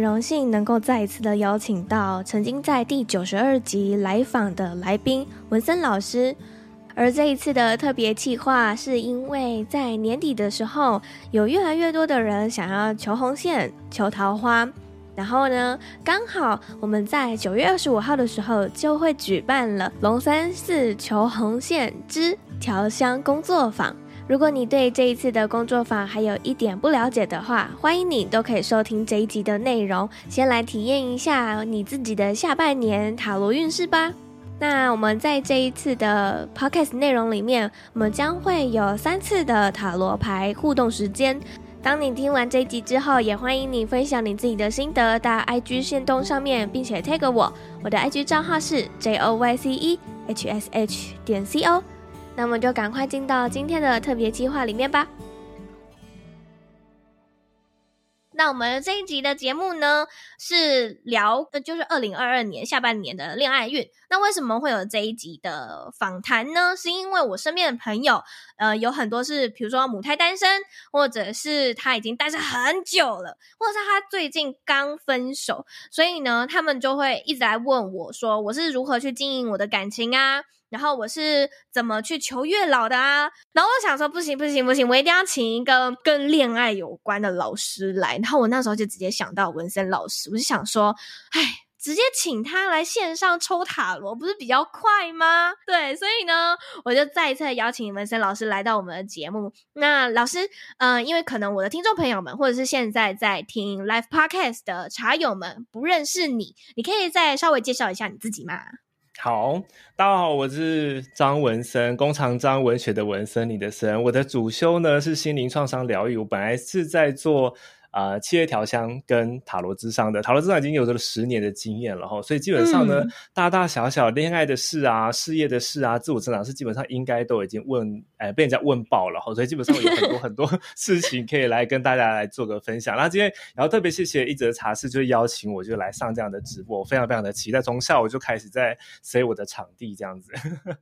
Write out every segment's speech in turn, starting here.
荣幸能够再一次的邀请到曾经在第九十二集来访的来宾文森老师，而这一次的特别企划是因为在年底的时候，有越来越多的人想要求红线、求桃花，然后呢，刚好我们在九月二十五号的时候就会举办了龙山寺求红线之调香工作坊。如果你对这一次的工作坊还有一点不了解的话，欢迎你都可以收听这一集的内容，先来体验一下你自己的下半年塔罗运势吧。那我们在这一次的 podcast 内容里面，我们将会有三次的塔罗牌互动时间。当你听完这一集之后，也欢迎你分享你自己的心得到 IG 线动上面，并且 tag 我，我的 IG 账号是 J O Y C E H S H 点 C O。那么就赶快进到今天的特别计划里面吧。那我们这一集的节目呢，是聊的就是二零二二年下半年的恋爱运。那为什么会有这一集的访谈呢？是因为我身边的朋友，呃，有很多是比如说母胎单身，或者是他已经单身很久了，或者是他最近刚分手，所以呢，他们就会一直来问我说，我是如何去经营我的感情啊？然后我是怎么去求月老的啊？然后我想说不行不行不行，我一定要请一个跟恋爱有关的老师来。然后我那时候就直接想到文森老师，我就想说，哎，直接请他来线上抽塔罗，不是比较快吗？对，所以呢，我就再一次邀请文森老师来到我们的节目。那老师，嗯、因为可能我的听众朋友们，或者是现在在听 Live Podcast 的茶友们不认识你，你可以再稍微介绍一下你自己吗？好，大家好，我是张文森，工长张文学的文森，你的森。我的主修呢是心灵创伤疗愈，我本来是在做。啊、呃，企业调香跟塔罗之上的塔罗之上已经有了十年的经验了哈，所以基本上呢，嗯、大大小小恋爱的事啊、事业的事啊、自我成长是基本上应该都已经问，哎，被人家问爆了哈，所以基本上有很多 很多事情可以来跟大家来做个分享。那今天，然后特别谢谢一则茶室，就邀请我就来上这样的直播，我非常非常的期待。从下午就开始在塞我的场地这样子，真的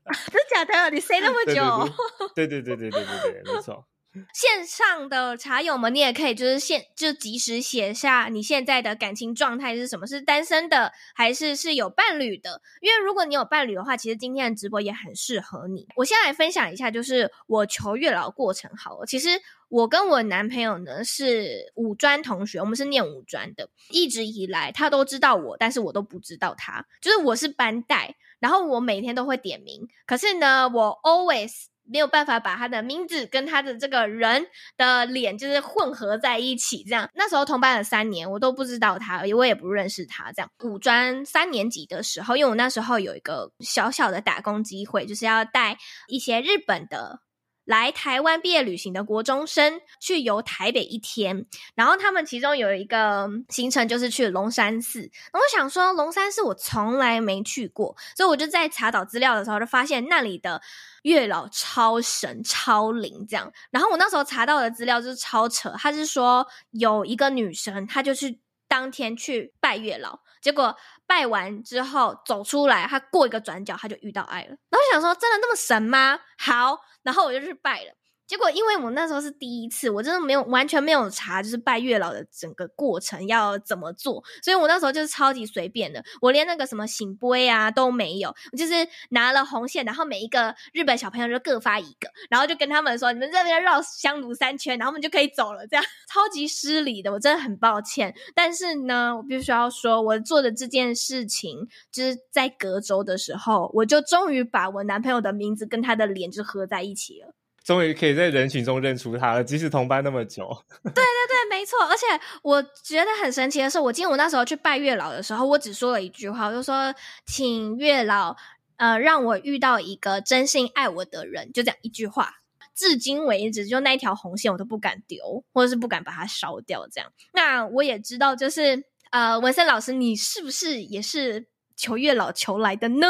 假的？你塞那么久？对对对对对，对，对，没错。线上的茶友们，你也可以就是现就及时写下你现在的感情状态是什么，是单身的还是是有伴侣的？因为如果你有伴侣的话，其实今天的直播也很适合你。我先来分享一下，就是我求月老过程好了。其实我跟我男朋友呢是五专同学，我们是念五专的，一直以来他都知道我，但是我都不知道他。就是我是班代，然后我每天都会点名，可是呢，我 always。没有办法把他的名字跟他的这个人的脸就是混合在一起，这样。那时候同班了三年，我都不知道他，我也不认识他。这样，五专三年级的时候，因为我那时候有一个小小的打工机会，就是要带一些日本的。来台湾毕业旅行的国中生去游台北一天，然后他们其中有一个行程就是去龙山寺。我想说，龙山寺我从来没去过，所以我就在查找资料的时候就发现那里的月老超神超灵这样。然后我那时候查到的资料就是超扯，他是说有一个女生，她就去当天去拜月老，结果拜完之后走出来，他过一个转角，他就遇到爱了。然后想说，真的那么神吗？好。然后我就去拜了。结果，因为我那时候是第一次，我真的没有完全没有查，就是拜月老的整个过程要怎么做，所以我那时候就是超级随便的，我连那个什么醒杯啊都没有，就是拿了红线，然后每一个日本小朋友就各发一个，然后就跟他们说，你们这边绕香炉三圈，然后我们就可以走了，这样 超级失礼的，我真的很抱歉。但是呢，我必须要说，我做的这件事情，就是在隔周的时候，我就终于把我男朋友的名字跟他的脸就合在一起了。终于可以在人群中认出他了，即使同班那么久。对对对，没错。而且我觉得很神奇的是，我记得我那时候去拜月老的时候，我只说了一句话，就说：“请月老呃，让我遇到一个真心爱我的人，就这样一句话。至今为止，就那一条红线我都不敢丢，或者是不敢把它烧掉。这样，那我也知道，就是呃，文森老师，你是不是也是求月老求来的呢？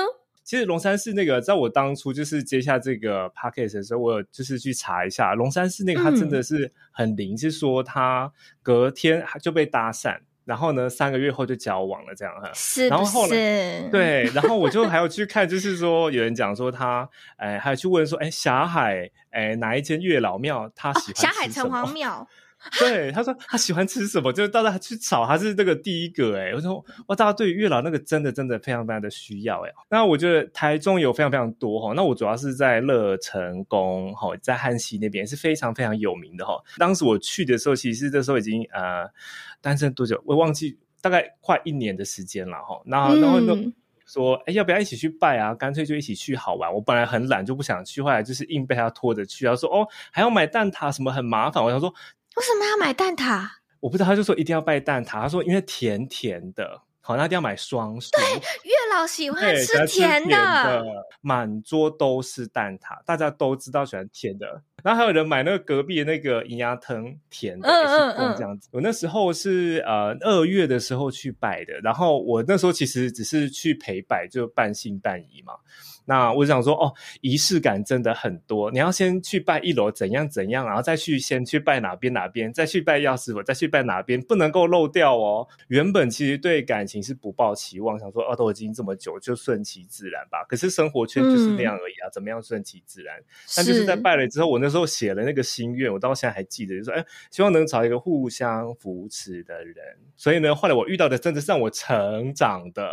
其实龙山寺那个，在我当初就是接下这个 podcast 的时候，我有就是去查一下龙山寺那个，他真的是很灵，嗯、是说他隔天就被搭讪。然后呢，三个月后就交往了，这样哈。是，然后后来对，然后我就还有去看，就是说有人讲说他，哎，还有去问说，哎，霞海，哎，哪一间月老庙他喜欢？霞海城隍庙。对，他说他喜欢吃什么，就是大家去炒，他是那个第一个哎。我说哇，大家对于月老那个真的真的非常非常的需要哎。那我觉得台中有非常非常多哈。那我主要是在乐成宫哈，在汉溪那边是非常非常有名的哈。当时我去的时候，其实这时候已经呃单身多久，我忘记大概快一年的时间了哈。然后然后呢说哎要不要一起去拜啊？干脆就一起去好玩。我本来很懒就不想去，后来就是硬被他拖着去。他说哦还要买蛋挞什么很麻烦。我想说。为什么要买蛋挞？我不知道，他就说一定要拜蛋挞。他说因为甜甜的，好，那一定要买双数。对，月老喜欢吃甜的，甜的，满桌都是蛋挞，大家都知道喜欢甜的。然后还有人买那个隔壁的那个银牙藤甜的，嗯嗯嗯，这样子。我那时候是呃二月的时候去拜的，然后我那时候其实只是去陪拜，就半信半疑嘛。那我想说，哦，仪式感真的很多。你要先去拜一楼怎样怎样，然后再去先去拜哪边哪边，再去拜药师佛，再去拜哪边，不能够漏掉哦。原本其实对感情是不抱期望，想说哦，都已经这么久，就顺其自然吧。可是生活圈就是那样而已啊，怎么样顺其自然？但就是在拜了之后，我那时候写了那个心愿，我到现在还记得，就说，哎，希望能找一个互相扶持的人。所以呢，后来我遇到的真的是让我成长的，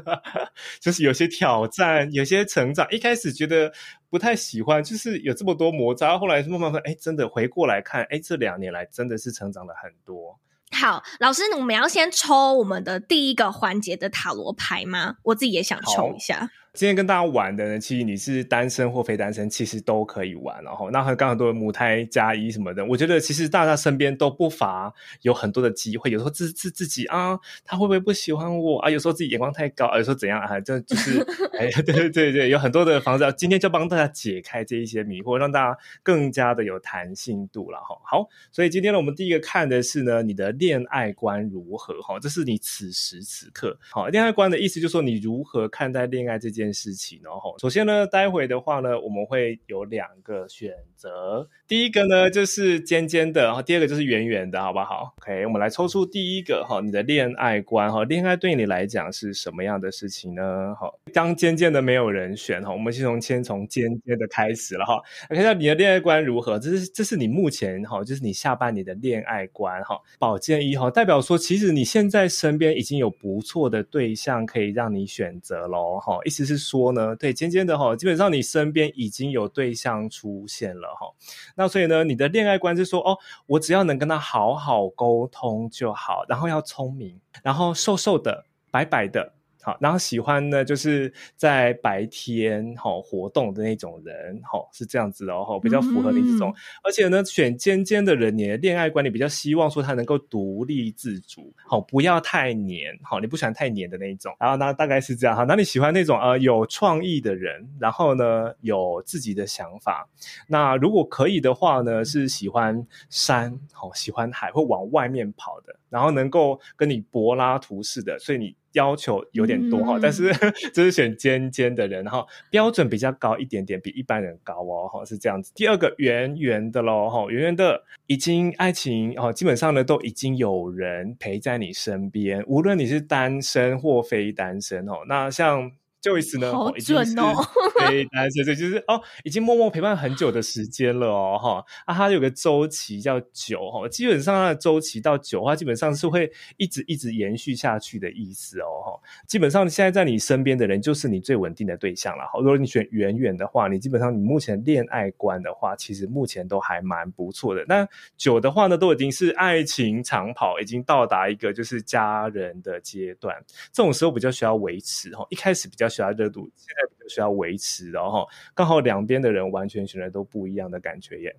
就是有些挑战，有些。成长一开始觉得不太喜欢，就是有这么多摩擦，后来慢慢慢，哎，真的回过来看，哎，这两年来真的是成长了很多。好，老师，我们要先抽我们的第一个环节的塔罗牌吗？我自己也想抽一下。今天跟大家玩的呢，其实你是单身或非单身，其实都可以玩。然后，那和刚很多母胎加一什么的，我觉得其实大家身边都不乏有很多的机会。有时候自自自己啊，他会不会不喜欢我啊？有时候自己眼光太高，有时候怎样啊？这就是哎，对对对对，有很多的方式。今天就帮大家解开这一些迷惑，让大家更加的有弹性度了哈。好，所以今天呢，我们第一个看的是呢，你的恋爱观如何？哈，这是你此时此刻好恋爱观的意思，就是说你如何看待恋爱这件件事情，然后首先呢，待会的话呢，我们会有两个选择，第一个呢就是尖尖的，然后第二个就是圆圆的，好不好？OK，我们来抽出第一个哈，你的恋爱观哈，恋爱对你来讲是什么样的事情呢？好，当尖尖的没有人选哈，我们先从先从尖尖的开始了哈，看一下你的恋爱观如何？这是这是你目前哈，就是你下半年的恋爱观哈，宝剑一哈，代表说其实你现在身边已经有不错的对象可以让你选择喽哈，意思是说呢，对尖尖的哈，基本上你身边已经有对象出现了哈，那所以呢，你的恋爱观是说哦，我只要能跟他好好沟通就好，然后要聪明，然后瘦瘦的，白白的。好，然后喜欢呢，就是在白天哈活动的那种人，哈是这样子的哦，比较符合你这种。嗯、而且呢，选尖尖的人，你的恋爱观你比较希望说他能够独立自主，好，不要太黏，好，你不喜欢太黏的那一种。然后呢，大概是这样哈。那你喜欢那种呃有创意的人，然后呢有自己的想法。那如果可以的话呢，是喜欢山，好，喜欢海，会往外面跑的，然后能够跟你柏拉图似的，所以你。要求有点多哈，嗯、但是 这是选尖尖的人哈，标准比较高一点点，比一般人高哦哈，是这样子。第二个圆圆的喽哈，圆圆的已经爱情哦，基本上呢都已经有人陪在你身边，无论你是单身或非单身哦，那像。Joyce 呢？好准哦！对，单身，这就是哦，已经默默陪伴很久的时间了哦，哈啊，它有个周期叫九哈，基本上它的周期到九的话，基本上是会一直一直延续下去的意思哦，哈。基本上现在在你身边的人就是你最稳定的对象了，好。如果你选远远的话，你基本上你目前恋爱观的话，其实目前都还蛮不错的。那九的话呢，都已经是爱情长跑，已经到达一个就是家人的阶段，这种时候比较需要维持哈，一开始比较。需要热度，现在比较需要维持，然后刚好两边的人完全选的都不一样的感觉耶。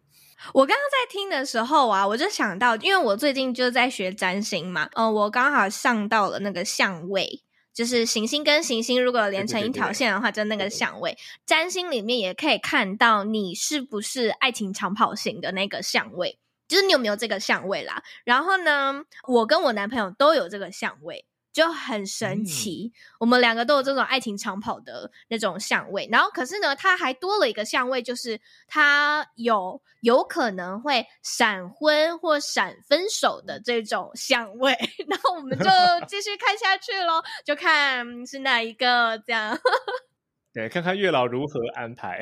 我刚刚在听的时候啊，我就想到，因为我最近就在学占星嘛，嗯、呃，我刚好上到了那个相位。就是行星跟行星如果连成一条线的话，就那个相位。占星里面也可以看到你是不是爱情长跑型的那个相位，就是你有没有这个相位啦。然后呢，我跟我男朋友都有这个相位。就很神奇，嗯、我们两个都有这种爱情长跑的那种相位，然后可是呢，他还多了一个相位，就是他有有可能会闪婚或闪分手的这种相位，然后我们就 继续看下去喽，就看是哪一个这样。对，看看月老如何安排。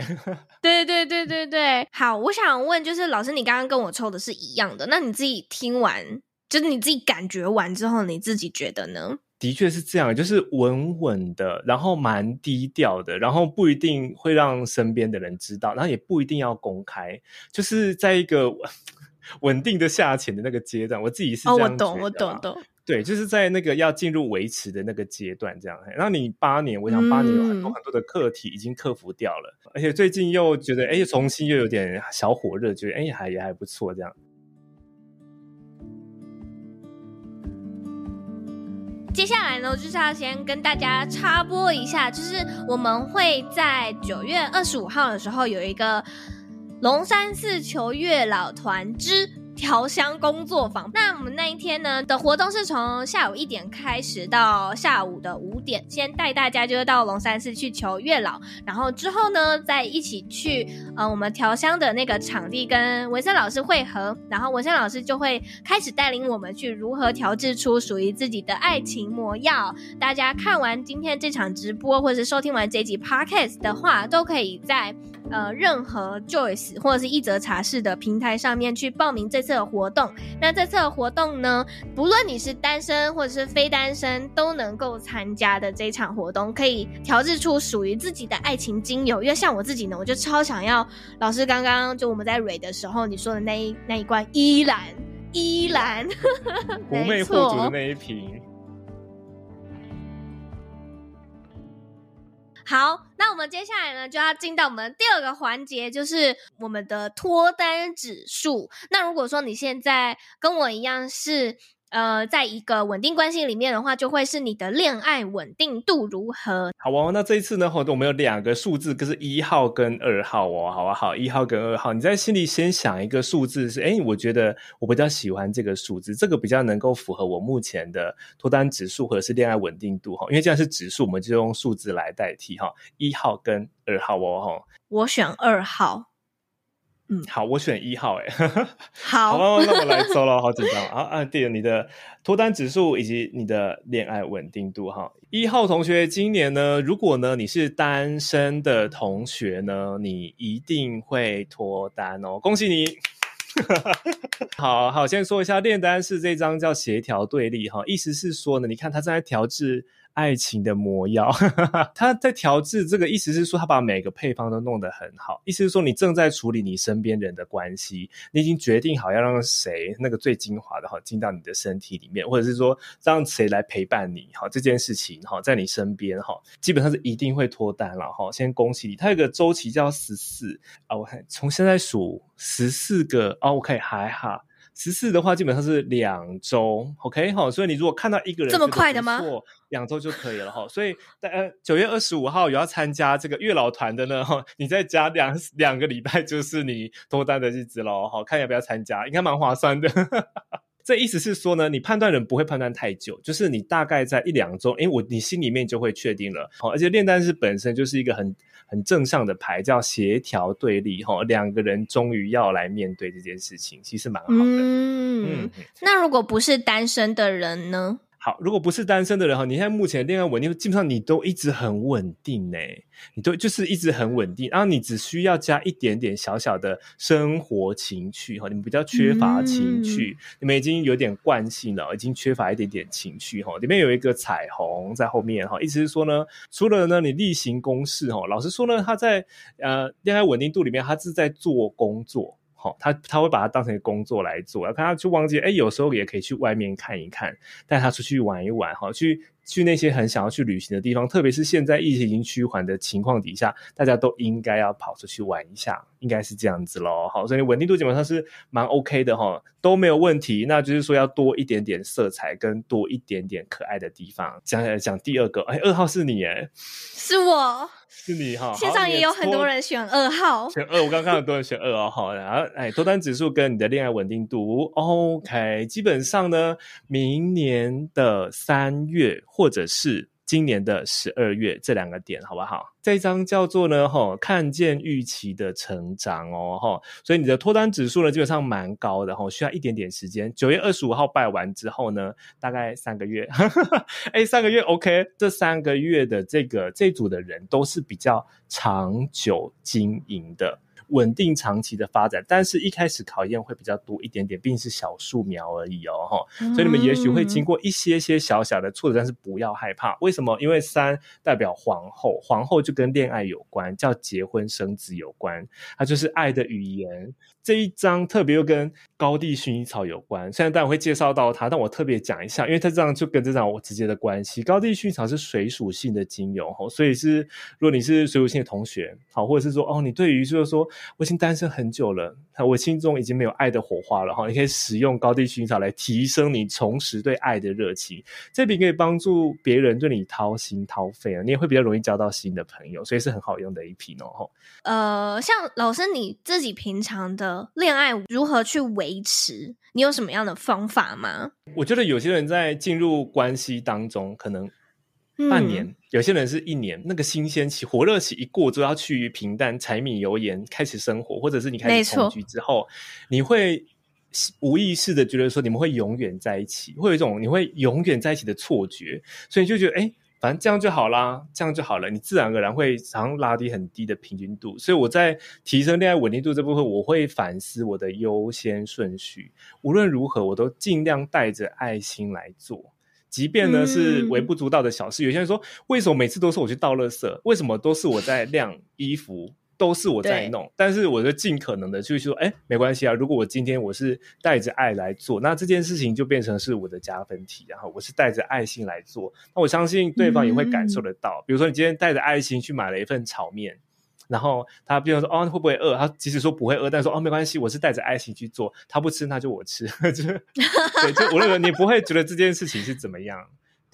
对对对对对，好，我想问，就是老师，你刚刚跟我抽的是一样的，那你自己听完，就是你自己感觉完之后，你自己觉得呢？的确是这样，就是稳稳的，然后蛮低调的，然后不一定会让身边的人知道，然后也不一定要公开，就是在一个 稳定的下潜的那个阶段。我自己是。哦，我懂，我懂，懂。对，就是在那个要进入维持的那个阶段，这样。然后你八年，我想八年有很多很多的课题已经克服掉了，嗯、而且最近又觉得，哎，重新又有点小火热，觉得哎，还也还不错，这样。接下来呢，就是要先跟大家插播一下，就是我们会在九月二十五号的时候有一个龙山寺求月老团之。调香工作坊，那我们那一天呢的活动是从下午一点开始到下午的五点，先带大家就是到龙山寺去求月老，然后之后呢再一起去呃我们调香的那个场地跟文森老师会合，然后文森老师就会开始带领我们去如何调制出属于自己的爱情魔药。大家看完今天这场直播或者是收听完这集 podcast 的话，都可以在呃任何 Joyce 或者是一则茶室的平台上面去报名这次的活动，那这次的活动呢，不论你是单身或者是非单身，都能够参加的这场活动，可以调制出属于自己的爱情精油。因为像我自己呢，我就超想要老师刚刚就我们在蕊的时候你说的那一那一罐依兰依兰，狐媚惑主的那一瓶。好，那我们接下来呢，就要进到我们第二个环节，就是我们的脱单指数。那如果说你现在跟我一样是。呃，在一个稳定关系里面的话，就会是你的恋爱稳定度如何？好哦，那这一次呢，我们有两个数字，就是一号跟二号哦，好不好？一号跟二号，你在心里先想一个数字，是哎，我觉得我比较喜欢这个数字，这个比较能够符合我目前的脱单指数或者是恋爱稳定度哈。因为既然是指数，我们就用数字来代替哈。一号跟二号哦，我选二号。嗯，好，我选一号，哎，好，好，那我来抽了，好紧张啊啊！对了，你的脱单指数以及你的恋爱稳定度哈，一号同学，今年呢，如果呢你是单身的同学呢，你一定会脱单哦，恭喜你！好好，先说一下炼丹是这张叫协调对立哈，意思是说呢，你看他正在调制。爱情的魔药，他在调制这个意思是说，他把每个配方都弄得很好。意思是说，你正在处理你身边人的关系，你已经决定好要让谁那个最精华的哈进到你的身体里面，或者是说让谁来陪伴你哈这件事情哈在你身边哈，基本上是一定会脱单了哈。先恭喜你，它有个周期叫十四啊，我看从现在数十四个哦，OK 还好。十四的话，基本上是两周，OK 哈，所以你如果看到一个人这么快的吗？两周就可以了哈。所以在呃九月二十五号有要参加这个月老团的呢哈，你再加两两个礼拜就是你脱单的日子喽好，看要不要参加，应该蛮划算的。这意思是说呢，你判断人不会判断太久，就是你大概在一两周，诶，我你心里面就会确定了。好，而且炼丹师本身就是一个很很正向的牌，叫协调对立，哈，两个人终于要来面对这件事情，其实蛮好的。嗯，嗯，那如果不是单身的人呢？好，如果不是单身的人哈，你现在目前恋爱稳定，基本上你都一直很稳定呢，你都就是一直很稳定，然后你只需要加一点点小小的生活情趣哈，你们比较缺乏情趣，嗯、你们已经有点惯性了，已经缺乏一点点情趣哈，里面有一个彩虹在后面哈，意思是说呢，除了呢你例行公事哈，老实说呢，他在呃恋爱稳定度里面，他是在做工作。他他会把它当成一个工作来做，然后看他就忘记，哎，有时候也可以去外面看一看，带他出去玩一玩，哈，去去那些很想要去旅行的地方，特别是现在疫情已经趋缓的情况底下，大家都应该要跑出去玩一下，应该是这样子咯。好，所以稳定度基本上是蛮 OK 的齁，都没有问题。那就是说要多一点点色彩跟多一点点可爱的地方。讲讲第二个，哎，二号是你哎，是我。是你哈，线上也有很多人选二号，选二。我刚刚看到很多人选二号，然后哎，多单指数跟你的恋爱稳定度，OK，基本上呢，明年的三月或者是。今年的十二月这两个点好不好？这一张叫做呢，吼，看见预期的成长哦，吼，所以你的脱单指数呢，基本上蛮高的，吼，需要一点点时间。九月二十五号拜完之后呢，大概三个月，哈哈哎，三个月 OK，这三个月的这个这组的人都是比较长久经营的。稳定长期的发展，但是一开始考验会比较多一点点，毕竟是小树苗而已哦，哈、嗯，所以你们也许会经过一些些小小的挫折，但是不要害怕。为什么？因为三代表皇后，皇后就跟恋爱有关，叫结婚生子有关，它就是爱的语言。这一章特别又跟高地薰衣草有关，虽然待会会介绍到它，但我特别讲一下，因为它这样就跟这张有直接的关系。高地薰衣草是水属性的精油，吼，所以是如果你是水属性的同学，好，或者是说哦，你对于就是说我已经单身很久了，我心中已经没有爱的火花了，哈，你可以使用高地薰衣草来提升你重拾对爱的热情，这瓶可以帮助别人对你掏心掏肺啊，你也会比较容易交到新的朋友，所以是很好用的一瓶哦，呃，像老师你自己平常的。恋爱如何去维持？你有什么样的方法吗？我觉得有些人在进入关系当中，可能半年；嗯、有些人是一年。那个新鲜期、火热期一过，就要趋于平淡、柴米油盐，开始生活，或者是你开始同居之后，你会无意识的觉得说，你们会永远在一起，会有一种你会永远在一起的错觉，所以就觉得，哎。反正这样就好啦，这样就好了，你自然而然会常拉低很低的平均度。所以我在提升恋爱稳定度这部分，我会反思我的优先顺序。无论如何，我都尽量带着爱心来做，即便呢是微不足道的小事。有些人说，为什么每次都是我去倒垃圾？为什么都是我在晾衣服？都是我在弄，但是我就尽可能的就是说，哎，没关系啊。如果我今天我是带着爱来做，那这件事情就变成是我的加分题。然后我是带着爱心来做，那我相信对方也会感受得到。嗯、比如说，你今天带着爱心去买了一份炒面，然后他比如说，哦，会不会饿？他即使说不会饿，但说，哦，没关系，我是带着爱心去做。他不吃，那就我吃。就对，就无论你不会觉得这件事情是怎么样。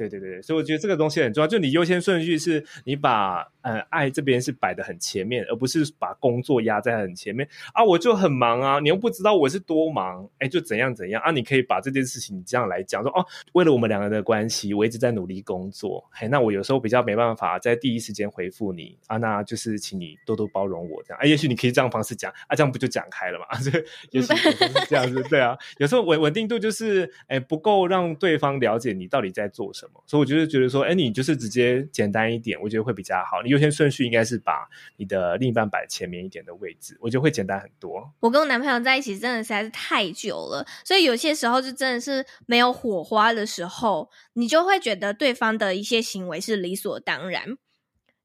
对对对，所以我觉得这个东西很重要。就你优先顺序是，你把呃爱这边是摆的很前面，而不是把工作压在很前面啊。我就很忙啊，你又不知道我是多忙，哎，就怎样怎样啊。你可以把这件事情这样来讲，说哦，为了我们两个人的关系，我一直在努力工作。嘿，那我有时候比较没办法在第一时间回复你啊，那就是请你多多包容我这样啊。也许你可以这样方式讲啊，这样不就讲开了嘛？这也许是这样子，对啊。有时候稳稳定度就是哎不够让对方了解你到底在做什么。所以我就是觉得说，哎，你就是直接简单一点，我觉得会比较好。你优先顺序应该是把你的另一半摆前面一点的位置，我觉得会简单很多。我跟我男朋友在一起真的实在是太久了，所以有些时候就真的是没有火花的时候，你就会觉得对方的一些行为是理所当然。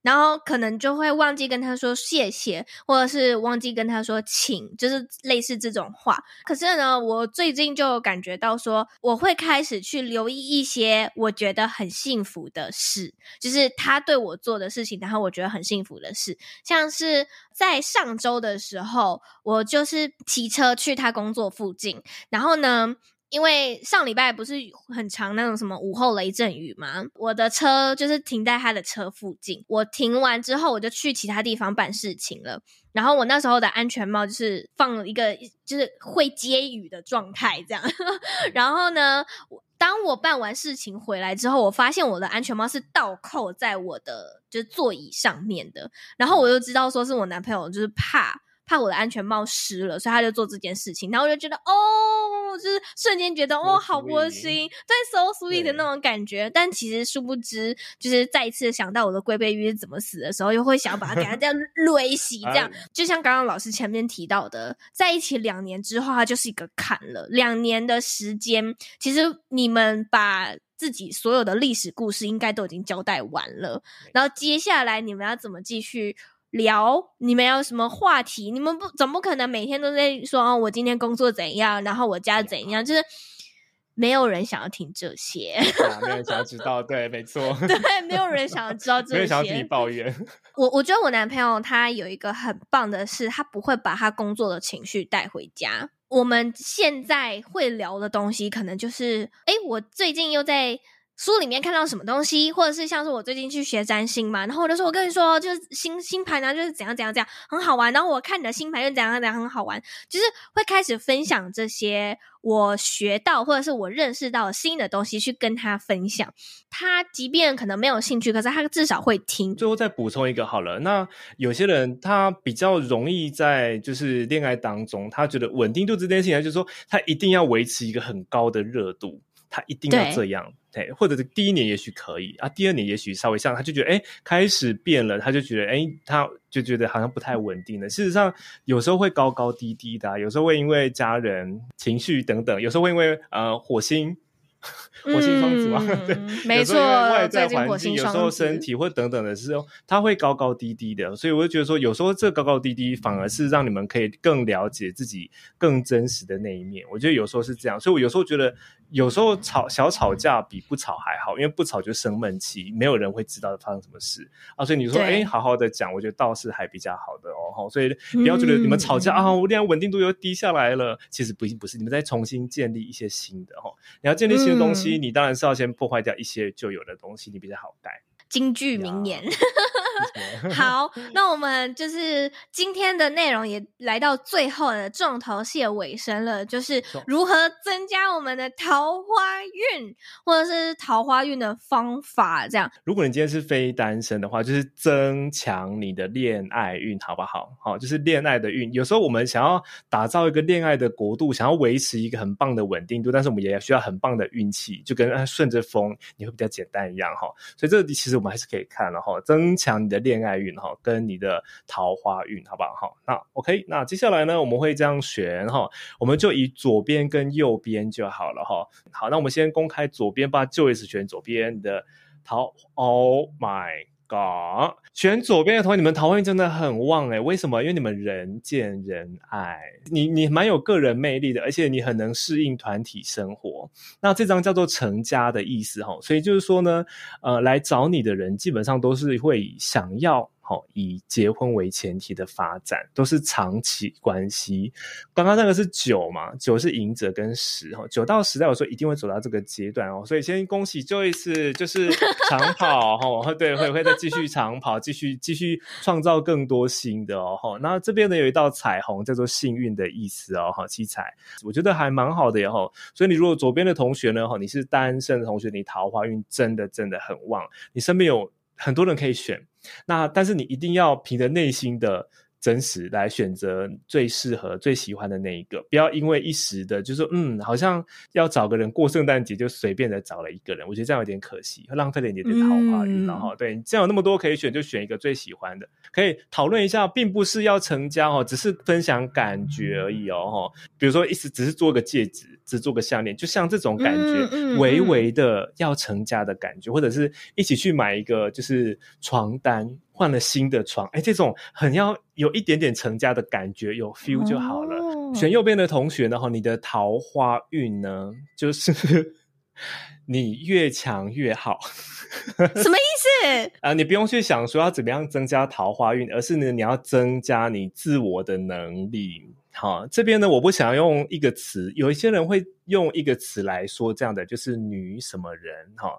然后可能就会忘记跟他说谢谢，或者是忘记跟他说请，就是类似这种话。可是呢，我最近就感觉到说，我会开始去留意一些我觉得很幸福的事，就是他对我做的事情，然后我觉得很幸福的事，像是在上周的时候，我就是骑车去他工作附近，然后呢。因为上礼拜不是很长那种什么午后雷阵雨吗？我的车就是停在他的车附近。我停完之后，我就去其他地方办事情了。然后我那时候的安全帽就是放一个就是会接雨的状态，这样。然后呢，当我办完事情回来之后，我发现我的安全帽是倒扣在我的就是座椅上面的。然后我就知道说是我男朋友就是怕。怕我的安全帽湿了，所以他就做这件事情。然后我就觉得，哦，就是瞬间觉得，哦，好窝心，对，so sweet 的那种感觉。但其实殊不知，就是再一次想到我的龟背鱼是怎么死的时候，又会想把它给它这样 垒洗，这样。就像刚刚老师前面提到的，在一起两年之后，它就是一个坎了。两年的时间，其实你们把自己所有的历史故事应该都已经交代完了。然后接下来你们要怎么继续？聊你们有什么话题？你们不总不可能每天都在说哦，我今天工作怎样，然后我家怎样？就是没有人想要听这些，啊、没有人想要知道，对，没错，对，没有人想要知道这些，没有人想要听你抱怨。我我觉得我男朋友他有一个很棒的是，他不会把他工作的情绪带回家。我们现在会聊的东西，可能就是，哎，我最近又在。书里面看到什么东西，或者是像是我最近去学占星嘛，然后我就说，我跟你说，就是星星盘呢，就是怎样怎样怎样很好玩。然后我看你的星盘又怎样怎样很好玩，就是会开始分享这些我学到或者是我认识到新的东西去跟他分享。他即便可能没有兴趣，可是他至少会听。最后再补充一个好了，那有些人他比较容易在就是恋爱当中，他觉得稳定度这件事情，就是说他一定要维持一个很高的热度。他一定要这样，对，或者是第一年也许可以啊，第二年也许稍微像，他就觉得哎，开始变了，他就觉得哎，他就觉得好像不太稳定了。事实上，有时候会高高低低的啊，有时候会因为家人情绪等等，有时候会因为呃火星。火星双子嘛，嗯、对，没错。外在环境有时候身体或等等的时候，它会高高低低的，所以我就觉得说，有时候这高高低低反而是让你们可以更了解自己更真实的那一面。我觉得有时候是这样，所以我有时候觉得，有时候吵小吵架比不吵还好，因为不吵就生闷气，没有人会知道发生什么事啊。所以你说，哎，好好的讲，我觉得倒是还比较好的哦。所以不要觉得你们吵架、嗯、啊，我恋爱稳定度又低下来了，其实不不是，你们再重新建立一些新的哈。你要建立新的东西。嗯你当然是要先破坏掉一些旧有的东西，你比较好带。金句名言。好，那我们就是今天的内容也来到最后的重头戏的尾声了，就是如何增加我们的桃花运，或者是桃花运的方法。这样，如果你今天是非单身的话，就是增强你的恋爱运，好不好？好，就是恋爱的运。有时候我们想要打造一个恋爱的国度，想要维持一个很棒的稳定度，但是我们也需要很棒的运气，就跟顺着风你会比较简单一样哈。所以这个其实我们还是可以看的哈，增强你的恋爱运哈，跟你的桃花运，好不好？好，那 OK，那接下来呢，我们会这样选哈，我们就以左边跟右边就好了哈。好，那我们先公开左边吧，就一直选左边的桃。Oh my 搞选左边的同学，你们桃花运真的很旺诶，为什么？因为你们人见人爱，你你蛮有个人魅力的，而且你很能适应团体生活。那这张叫做成家的意思哈，所以就是说呢，呃，来找你的人基本上都是会想要。好，以结婚为前提的发展都是长期关系。刚刚那个是九嘛，九是赢者跟十哈，九到十代我说一定会走到这个阶段哦，所以先恭喜这一次就是长跑哈，对，会会再继续长跑，继续继续创造更多新的哦哈。那这边呢有一道彩虹叫做幸运的意思哦哈，七彩，我觉得还蛮好的哈。所以你如果左边的同学呢哈，你是单身的同学，你桃花运真的真的很旺，你身边有很多人可以选。那但是你一定要凭着内心的真实来选择最适合、最喜欢的那一个，不要因为一时的，就是说嗯，好像要找个人过圣诞节，就随便的找了一个人，我觉得这样有点可惜，会浪费了你的桃花运。然后、嗯，对，你这样有那么多可以选，就选一个最喜欢的，可以讨论一下，并不是要成交哦，只是分享感觉而已哦。比如说，一直只是做个戒指，只做个项链，就像这种感觉，微微的要成家的感觉，或者是一起去买一个就是床单。换了新的床，哎，这种很要有一点点成家的感觉，有 feel 就好了。哦、选右边的同学呢，哈，你的桃花运呢，就是 你越强越好。什么意思？啊，你不用去想说要怎么样增加桃花运，而是呢，你要增加你自我的能力。好，这边呢，我不想用一个词，有一些人会用一个词来说这样的，就是女什么人，哈。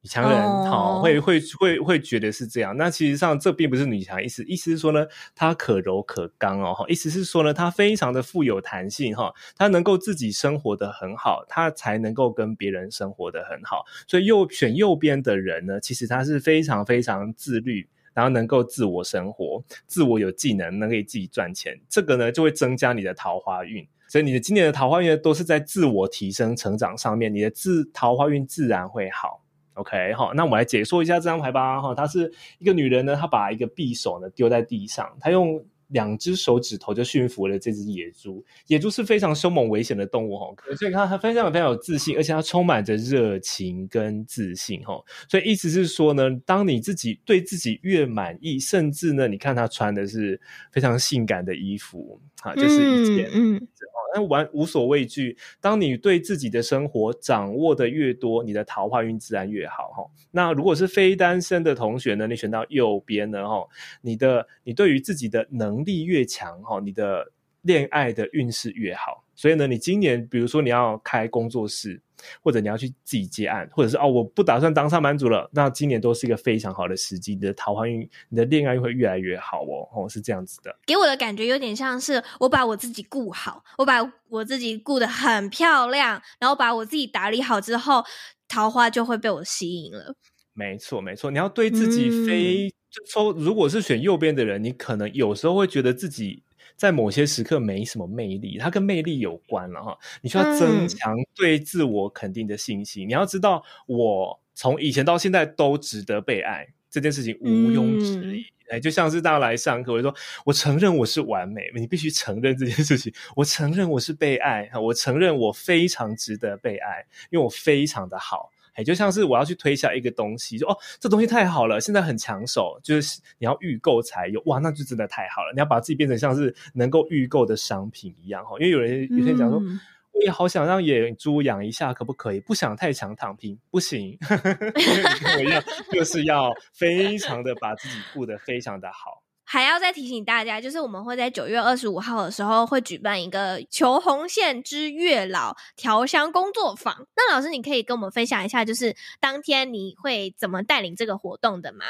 女强人好、oh. 会会会会觉得是这样，那其实上这并不是女强意思，意思是说呢，她可柔可刚哦，意思是说呢，她非常的富有弹性哈，她能够自己生活得很好，她才能够跟别人生活得很好。所以右选右边的人呢，其实他是非常非常自律，然后能够自我生活，自我有技能，能给自己赚钱，这个呢就会增加你的桃花运。所以你的今年的桃花运都是在自我提升成长上面，你的自桃花运自然会好。OK，好，那我们来解说一下这张牌吧。哈，她是一个女人呢，她把一个匕首呢丢在地上，她用两只手指头就驯服了这只野猪。野猪是非常凶猛危险的动物哈，所以看她非常非常有自信，而且她充满着热情跟自信哈。所以意思是说呢，当你自己对自己越满意，甚至呢，你看她穿的是非常性感的衣服，哈，就是一件。嗯。嗯那完无所畏惧。当你对自己的生活掌握的越多，你的桃花运自然越好哈。那如果是非单身的同学呢，你选到右边呢哈，你的你对于自己的能力越强哈，你的恋爱的运势越好。所以呢，你今年比如说你要开工作室，或者你要去自己接案，或者是哦，我不打算当上班族了，那今年都是一个非常好的时机，你的桃花运、你的恋爱运会越来越好哦，哦，是这样子的。给我的感觉有点像是我把我自己顾好，我把我自己顾得很漂亮，然后把我自己打理好之后，桃花就会被我吸引了。没错，没错，你要对自己非、嗯、就说，如果是选右边的人，你可能有时候会觉得自己。在某些时刻没什么魅力，它跟魅力有关了哈。你需要增强对自我肯定的信心。嗯、你要知道，我从以前到现在都值得被爱，这件事情毋庸置疑。哎、嗯，就像是大家来上课，我说我承认我是完美，你必须承认这件事情。我承认我是被爱，我承认我非常值得被爱，因为我非常的好。也就像是我要去推销一个东西，就哦，这东西太好了，现在很抢手，就是你要预购才有，哇，那就真的太好了。你要把自己变成像是能够预购的商品一样哈，因为有人有些人讲说，嗯、我也好想让野猪养一下，可不可以？不想太强躺平，不行，跟我一样，就是要非常的把自己顾得非常的好。还要再提醒大家，就是我们会在九月二十五号的时候会举办一个求红线之月老调香工作坊。那老师，你可以跟我们分享一下，就是当天你会怎么带领这个活动的吗？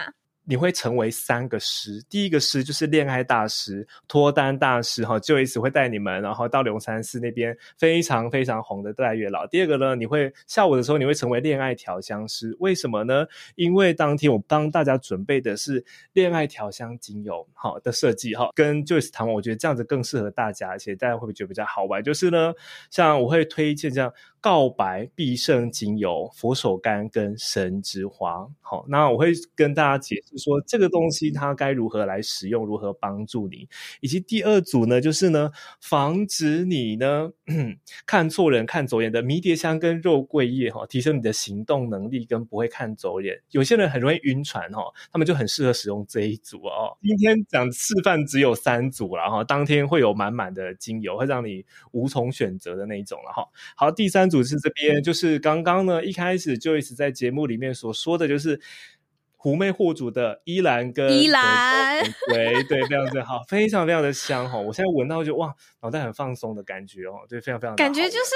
你会成为三个师，第一个师就是恋爱大师、脱单大师哈，Joyce 会带你们，然后到龙山寺那边非常非常红的代月老。第二个呢，你会下午的时候你会成为恋爱调香师，为什么呢？因为当天我帮大家准备的是恋爱调香精油好的设计哈，跟 Joyce 谈完，我觉得这样子更适合大家，而且大家会不会觉得比较好玩？就是呢，像我会推荐这样。告白必胜精油、佛手柑跟神之花，好，那我会跟大家解释说这个东西它该如何来使用，如何帮助你，以及第二组呢，就是呢，防止你呢 看错人、看走眼的迷迭香跟肉桂叶，哈，提升你的行动能力跟不会看走眼。有些人很容易晕船，哈，他们就很适合使用这一组哦。今天讲示范只有三组了，哈，当天会有满满的精油，会让你无从选择的那一种了，哈。好，第三。组织这边就是刚刚呢，一开始就一直在节目里面所说的就是狐媚货主的依兰跟依兰，对对，非常的好，非常非常的香哈！我现在闻到就哇，脑袋很放松的感觉哦，对，非常非常，感觉就是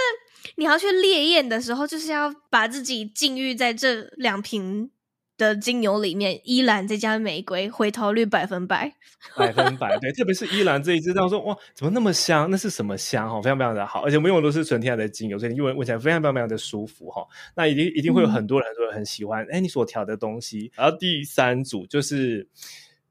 你要去烈焰的时候，就是要把自己禁欲在这两瓶。的精油里面，依兰这家玫瑰回头率百分百，百分百对，特别是依兰这一支，这样说哇，怎么那么香？那是什么香？哈，非常非常的好，而且我们用的都是纯天然的精油，所以你闻闻起来非常非常非常的舒服哈。那一定一定会有很多人很多人很喜欢，哎、嗯，你所调的东西。然后第三组就是。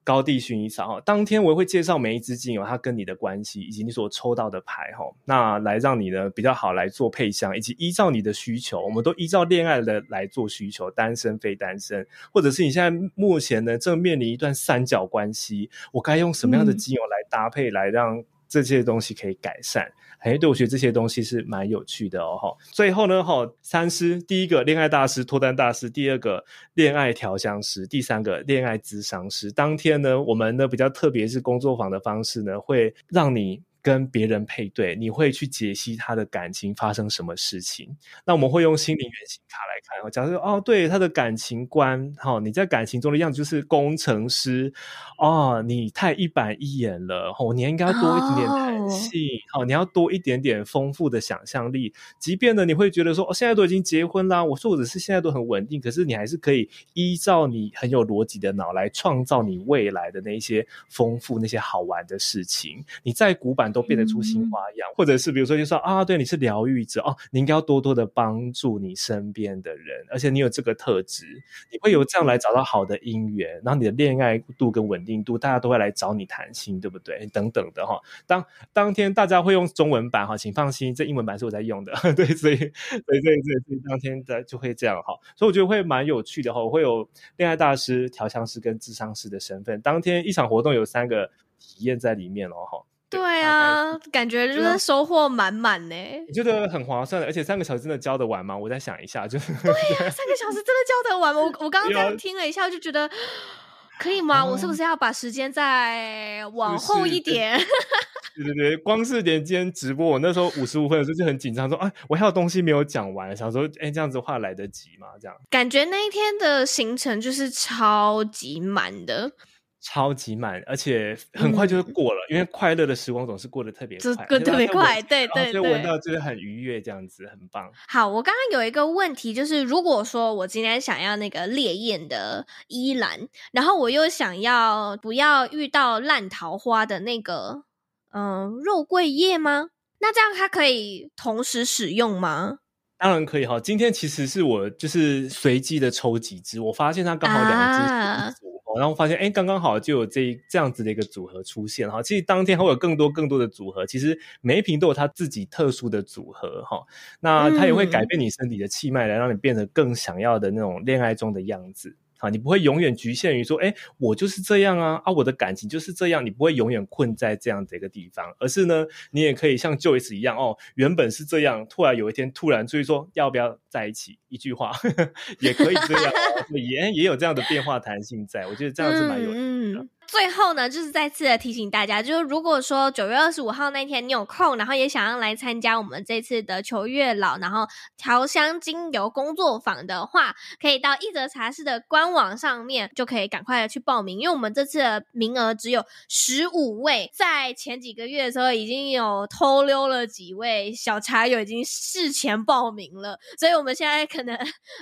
高地薰衣草哈，当天我也会介绍每一支精油它跟你的关系，以及你所抽到的牌哈，那来让你呢比较好来做配香，以及依照你的需求，我们都依照恋爱的来做需求，单身非单身，或者是你现在目前呢正面临一段三角关系，我该用什么样的精油来搭配，来让这些东西可以改善？嗯哎，对，我觉得这些东西是蛮有趣的哦，哈。最后呢，哈，三师，第一个恋爱大师、脱单大师，第二个恋爱调香师，第三个恋爱咨商师。当天呢，我们呢比较特别是工作坊的方式呢，会让你。跟别人配对，你会去解析他的感情发生什么事情？那我们会用心灵原型卡来看。假设哦，对他的感情观，哈、哦，你在感情中的样子就是工程师哦，你太一板一眼了，哦，你应该多一点点弹性，好、你要多一点点丰富的想象力。即便呢，你会觉得说，哦，现在都已经结婚啦，我说我只是现在都很稳定，可是你还是可以依照你很有逻辑的脑来创造你未来的那些丰富、那些好玩的事情。你在古板。都变得出新花样，嗯、或者是比如说，就说啊，对，你是疗愈者哦，你应该要多多的帮助你身边的人，而且你有这个特质，你会有这样来找到好的姻缘，然后你的恋爱度跟稳定度，大家都会来找你谈心，对不对？等等的哈。当当天大家会用中文版哈，请放心，这英文版是我在用的，对，所以，所以，所以，所以，当天的就会这样哈。所以我觉得会蛮有趣的哈，我会有恋爱大师、调香师跟智商师的身份。当天一场活动有三个体验在里面哦哈。对啊，感觉就是收获满满呢。我觉得很划算的，而且三个小时真的教得完吗？我再想一下，就对呀、啊，三个小时真的教得完吗？我我刚刚这样听了一下，就觉得可以吗？哦、我是不是要把时间再往后一点？对对对，光是连今天直播，我那时候五十五分的时候就很紧张，说啊，我还有东西没有讲完，想说哎，这样子的话来得及吗？这样感觉那一天的行程就是超级满的。超级满，而且很快就会过了，嗯、因为快乐的时光总是过得特别快，过特别快，对对对，就闻到就是很愉悦，这样子很棒。好，我刚刚有一个问题，就是如果说我今天想要那个烈焰的依兰，然后我又想要不要遇到烂桃花的那个，嗯、呃，肉桂叶吗？那这样它可以同时使用吗？当然可以哈，今天其实是我就是随机的抽几支，我发现它刚好两支。啊然后发现，哎，刚刚好就有这这样子的一个组合出现哈。其实当天还会有更多更多的组合，其实每一瓶都有它自己特殊的组合哈。那它也会改变你身体的气脉，来让你变得更想要的那种恋爱中的样子。啊，你不会永远局限于说，哎，我就是这样啊，啊，我的感情就是这样，你不会永远困在这样的一个地方，而是呢，你也可以像 Joyce 一样，哦，原本是这样，突然有一天突然所以说要不要在一起，一句话呵呵 也可以这样，也也有这样的变化弹性在，我觉得这样是蛮有意思的。最后呢，就是再次的提醒大家，就是如果说九月二十五号那天你有空，然后也想要来参加我们这次的求月老，然后调香精油工作坊的话，可以到一泽茶室的官网上面，就可以赶快的去报名，因为我们这次的名额只有十五位，在前几个月的时候已经有偷溜了几位小茶友已经事前报名了，所以我们现在可能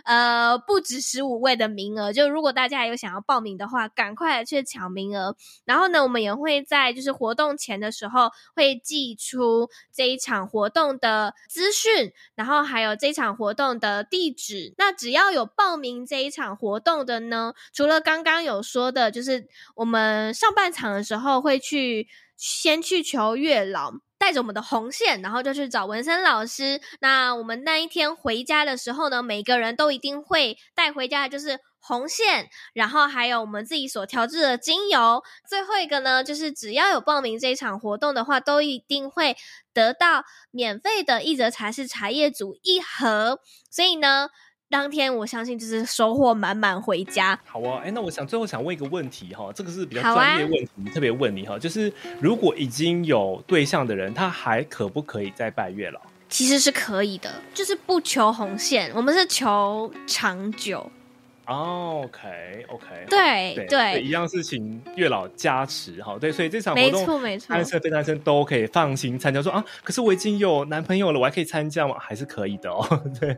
呃不止十五位的名额，就如果大家有想要报名的话，赶快去抢名额。然后呢，我们也会在就是活动前的时候会寄出这一场活动的资讯，然后还有这一场活动的地址。那只要有报名这一场活动的呢，除了刚刚有说的，就是我们上半场的时候会去先去求月老，带着我们的红线，然后就去找文森老师。那我们那一天回家的时候呢，每个人都一定会带回家就是。红线，然后还有我们自己所调制的精油。最后一个呢，就是只要有报名这一场活动的话，都一定会得到免费的一则茶室茶叶组一盒。所以呢，当天我相信就是收获满满回家。好啊，哎，那我想最后想问一个问题哈，这个是比较专业问题，啊、特别问你哈，就是如果已经有对象的人，他还可不可以再拜月老？其实是可以的，就是不求红线，我们是求长久。哦，OK，OK，对对，对，一样是请月老加持，哈，对，所以这场活动，没错没错，单身非单身都可以放心参加。说啊，可是我已经有男朋友了，我还可以参加吗？还是可以的哦，对。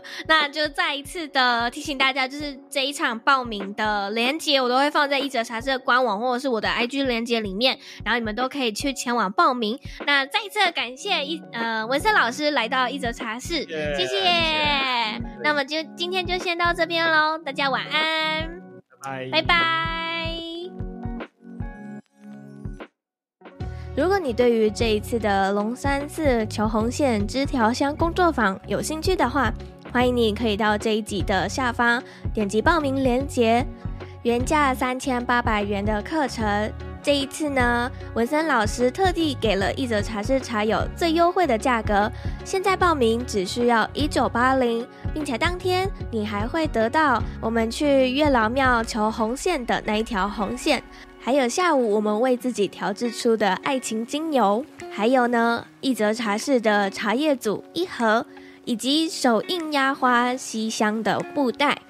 那就再一次的提醒大家，就是这一场报名的链接，我都会放在一折茶室的官网或者是我的 IG 链接里面，然后你们都可以去前往报名。那再一次感谢一呃文森老师来到一折茶室，yeah, 谢谢。谢谢，那么就今天就先到这边喽，大家晚安，拜拜拜拜。如果你对于这一次的龙山寺求红线枝条香工作坊有兴趣的话，欢迎你可以到这一集的下方点击报名链接，原价三千八百元的课程，这一次呢，文森老师特地给了一则茶室茶友最优惠的价格，现在报名只需要一九八零，并且当天你还会得到我们去月老庙求红线的那一条红线，还有下午我们为自己调制出的爱情精油，还有呢，一则茶室的茶叶组一盒。以及手印压花西香的布袋，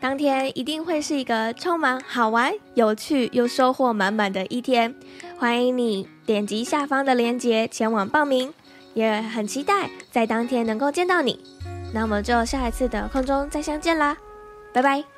当天一定会是一个充满好玩、有趣又收获满满的一天。欢迎你点击下方的链接前往报名，也很期待在当天能够见到你。那我们就下一次的空中再相见啦，拜拜。